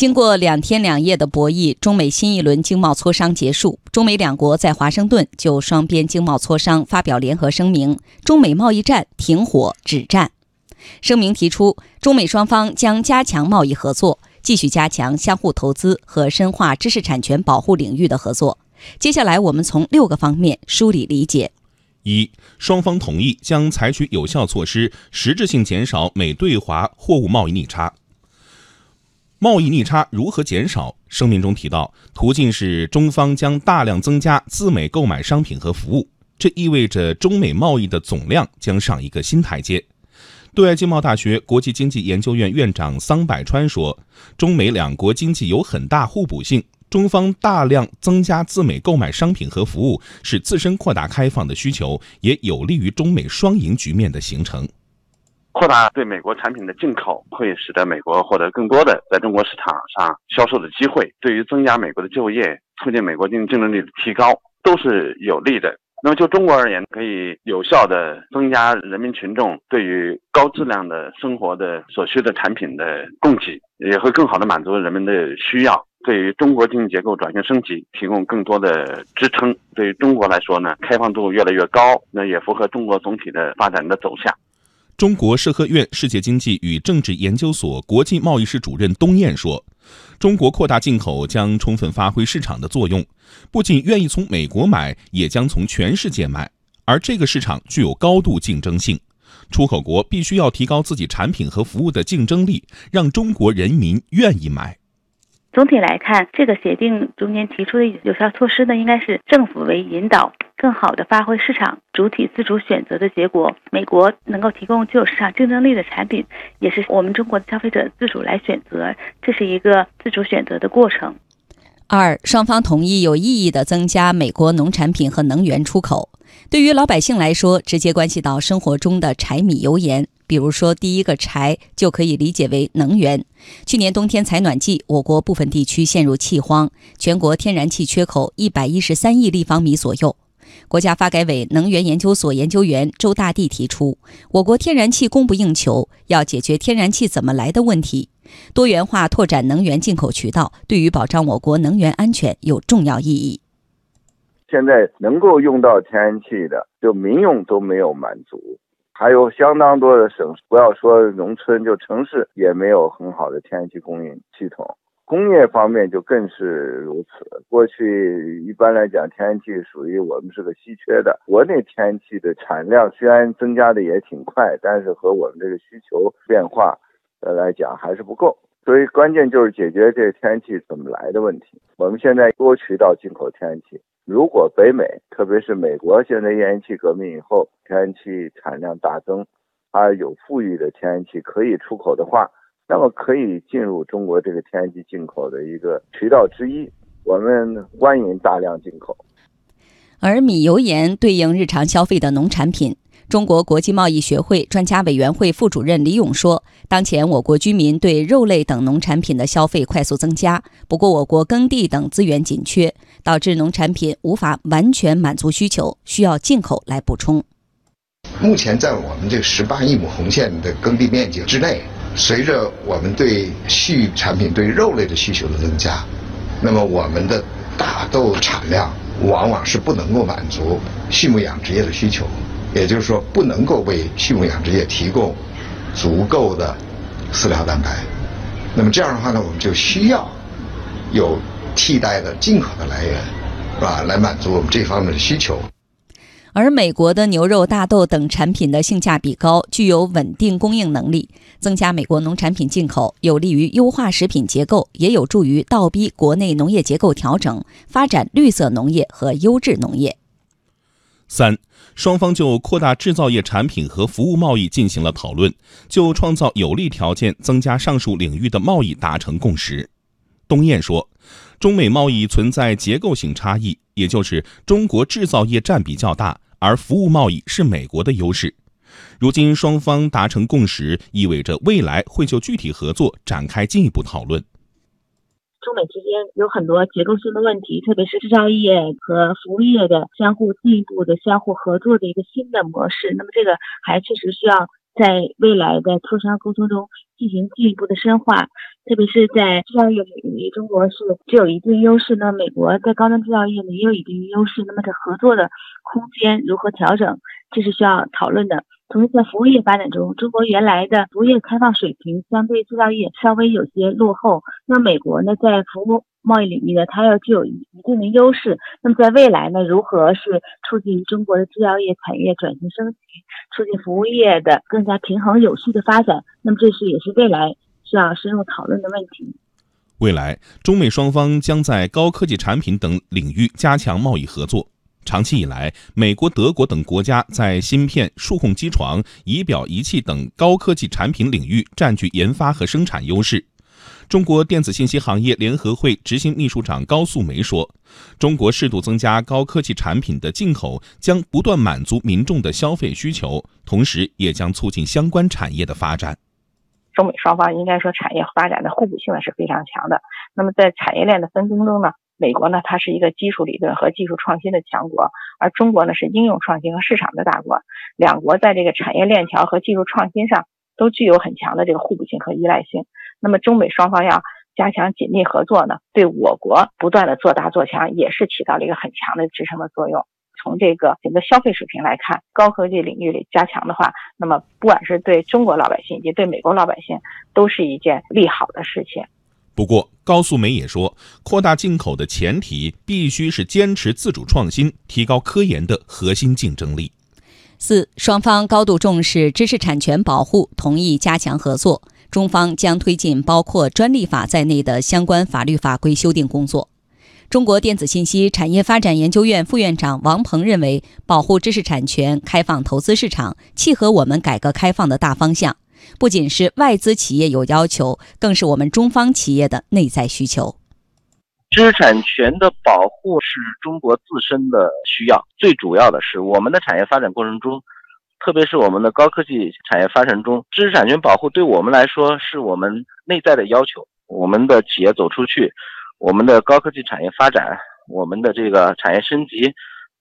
经过两天两夜的博弈，中美新一轮经贸磋商结束。中美两国在华盛顿就双边经贸磋商发表联合声明，中美贸易战停火止战。声明提出，中美双方将加强贸易合作，继续加强相互投资和深化知识产权保护领域的合作。接下来，我们从六个方面梳理理解：一、双方同意将采取有效措施，实质性减少美对华货物贸易逆差。贸易逆差如何减少？声明中提到，途径是中方将大量增加自美购买商品和服务，这意味着中美贸易的总量将上一个新台阶。对外经贸大学国际经济研究院院长桑百川说：“中美两国经济有很大互补性，中方大量增加自美购买商品和服务，是自身扩大开放的需求，也有利于中美双赢局面的形成。”扩大对美国产品的进口，会使得美国获得更多的在中国市场上销售的机会。对于增加美国的就业，促进美国经济竞争力的提高，都是有利的。那么就中国而言，可以有效的增加人民群众对于高质量的生活的所需的产品的供给，也会更好的满足人们的需要。对于中国经济结构转型升级提供更多的支撑。对于中国来说呢，开放度越来越高，那也符合中国总体的发展的走向。中国社科院世界经济与政治研究所国际贸易室主任东燕说：“中国扩大进口将充分发挥市场的作用，不仅愿意从美国买，也将从全世界买。而这个市场具有高度竞争性，出口国必须要提高自己产品和服务的竞争力，让中国人民愿意买。”总体来看，这个协定中间提出的有效措施呢，应该是政府为引导，更好的发挥市场主体自主选择的结果。美国能够提供具有市场竞争力的产品，也是我们中国的消费者自主来选择，这是一个自主选择的过程。二，双方同意有意义的增加美国农产品和能源出口。对于老百姓来说，直接关系到生活中的柴米油盐。比如说，第一个“柴”就可以理解为能源。去年冬天采暖季，我国部分地区陷入气荒，全国天然气缺口一百一十三亿立方米左右。国家发改委能源研究所研究员周大地提出，我国天然气供不应求，要解决天然气怎么来的问题，多元化拓展能源进口渠道，对于保障我国能源安全有重要意义。现在能够用到天然气的，就民用都没有满足。还有相当多的省，不要说农村，就城市也没有很好的天然气供应系统。工业方面就更是如此。过去一般来讲，天然气属于我们是个稀缺的。国内天然气的产量虽然增加的也挺快，但是和我们这个需求变化来讲还是不够。所以关键就是解决这天然气怎么来的问题。我们现在多渠道进口天然气。如果北美，特别是美国，现在天然气革命以后，天然气产量大增，它有富裕的天然气可以出口的话，那么可以进入中国这个天然气进口的一个渠道之一。我们欢迎大量进口。而米油盐对应日常消费的农产品。中国国际贸易学会专家委员会副主任李勇说：“当前我国居民对肉类等农产品的消费快速增加，不过我国耕地等资源紧缺，导致农产品无法完全满足需求，需要进口来补充。目前在我们这十八亿亩红线的耕地面积之内，随着我们对畜产品、对肉类的需求的增加，那么我们的大豆产量往往是不能够满足畜牧养殖业的需求。”也就是说，不能够为畜牧养殖业提供足够的饲料蛋白。那么这样的话呢，我们就需要有替代的进口的来源，是吧？来满足我们这方面的需求。而美国的牛肉、大豆等产品的性价比高，具有稳定供应能力，增加美国农产品进口，有利于优化食品结构，也有助于倒逼国内农业结构调整，发展绿色农业和优质农业。三。双方就扩大制造业产品和服务贸易进行了讨论，就创造有利条件增加上述领域的贸易达成共识。东燕说，中美贸易存在结构性差异，也就是中国制造业占比较大，而服务贸易是美国的优势。如今双方达成共识，意味着未来会就具体合作展开进一步讨论。中美之间有很多结构性的问题，特别是制造业和服务业的相互进一步的相互合作的一个新的模式。那么这个还确实需要在未来的磋商沟通中进行进一步的深化，特别是在制造业领域，中国是具有一定优势，那美国在高端制造业呢也有一定优势，那么这合作的空间如何调整，这是需要讨论的。同时，在服务业发展中，中国原来的服务业开放水平相对制造业稍微有些落后。那美国呢，在服务贸易领域呢，它要具有一定的优势。那么，在未来呢，如何是促进中国的制造业产业转型升级，促进服务业的更加平衡有序的发展？那么，这是也是未来需要深入讨论的问题。未来，中美双方将在高科技产品等领域加强贸易合作。长期以来，美国、德国等国家在芯片、数控机床、仪表仪器等高科技产品领域占据研发和生产优势。中国电子信息行业联合会执行秘书长高素梅说：“中国适度增加高科技产品的进口，将不断满足民众的消费需求，同时也将促进相关产业的发展。”中美双方应该说产业发展的互补性呢是非常强的。那么在产业链的分工中呢？美国呢，它是一个基础理论和技术创新的强国，而中国呢是应用创新和市场的大国。两国在这个产业链条和技术创新上都具有很强的这个互补性和依赖性。那么中美双方要加强紧密合作呢，对我国不断的做大做强也是起到了一个很强的支撑的作用。从这个整个消费水平来看，高科技领域里加强的话，那么不管是对中国老百姓以及对美国老百姓，都是一件利好的事情。不过，高素梅也说，扩大进口的前提必须是坚持自主创新，提高科研的核心竞争力。四双方高度重视知识产权保护，同意加强合作。中方将推进包括专利法在内的相关法律法规修订工作。中国电子信息产业发展研究院副院长王鹏认为，保护知识产权、开放投资市场，契合我们改革开放的大方向。不仅是外资企业有要求，更是我们中方企业的内在需求。知识产权的保护是中国自身的需要，最主要的是我们的产业发展过程中，特别是我们的高科技产业发展中，知识产权保护对我们来说是我们内在的要求。我们的企业走出去，我们的高科技产业发展，我们的这个产业升级。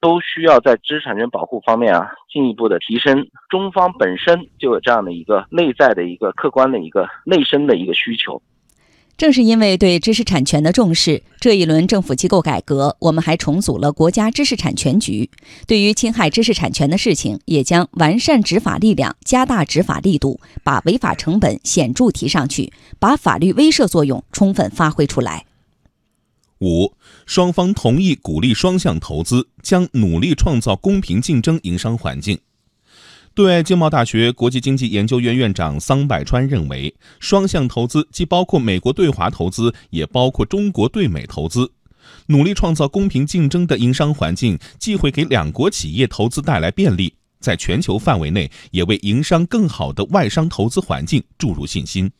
都需要在知识产权保护方面啊进一步的提升。中方本身就有这样的一个内在的一个客观的一个内生的一个需求。正是因为对知识产权的重视，这一轮政府机构改革，我们还重组了国家知识产权局。对于侵害知识产权的事情，也将完善执法力量，加大执法力度，把违法成本显著提上去，把法律威慑作用充分发挥出来。五，双方同意鼓励双向投资，将努力创造公平竞争营商环境。对外经贸大学国际经济研究院院长桑百川认为，双向投资既包括美国对华投资，也包括中国对美投资。努力创造公平竞争的营商环境，既会给两国企业投资带来便利，在全球范围内也为营商更好的外商投资环境注入信心。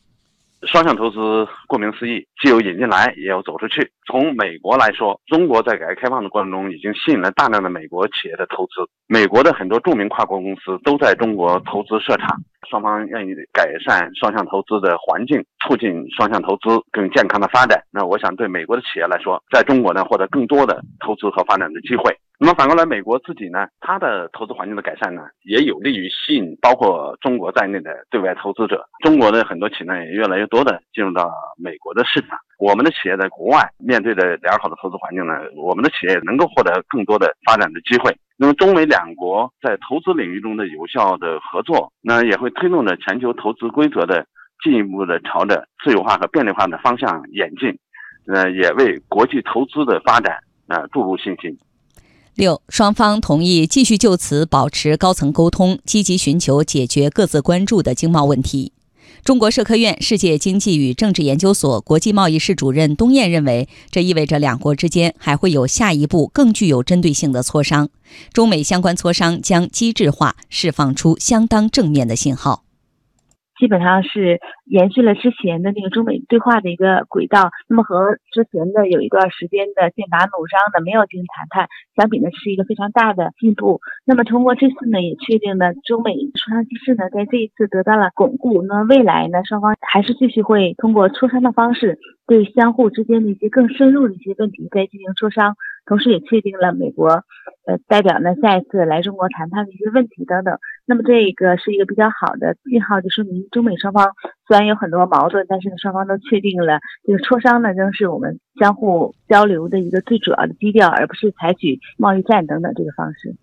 双向投资，顾名思义，既有引进来，也有走出去。从美国来说，中国在改革开放的过程中，已经吸引了大量的美国企业的投资。美国的很多著名跨国公司都在中国投资设厂。双方愿意改善双向投资的环境，促进双向投资更健康的发展。那我想，对美国的企业来说，在中国呢，获得更多的投资和发展的机会。那么反过来，美国自己呢，它的投资环境的改善呢，也有利于吸引包括中国在内的对外投资者。中国的很多企业，也越来越多的进入到美国的市场。我们的企业在国外面对着良好的投资环境呢，我们的企业能够获得更多的发展的机会。那么中美两国在投资领域中的有效的合作，那也会推动着全球投资规则的进一步的朝着自由化和便利化的方向演进，呃，也为国际投资的发展呃注入信心。六，双方同意继续就此保持高层沟通，积极寻求解决各自关注的经贸问题。中国社科院世界经济与政治研究所国际贸易室主任东燕认为，这意味着两国之间还会有下一步更具有针对性的磋商，中美相关磋商将机制化，释放出相当正面的信号。基本上是延续了之前的那个中美对话的一个轨道，那么和之前的有一段时间的剑拔弩张的没有进行谈判相比呢，是一个非常大的进步。那么通过这次呢，也确定了中美磋商机制呢在这一次得到了巩固。那么未来呢，双方还是继续会通过磋商的方式，对相互之间的一些更深入的一些问题再进行磋商。同时，也确定了美国呃代表呢下一次来中国谈判的一些问题等等。那么这个是一个比较好的信号，就说明中美双方虽然有很多矛盾，但是呢双方都确定了这个磋商呢仍是我们相互交流的一个最主要的基调，而不是采取贸易战等等这个方式。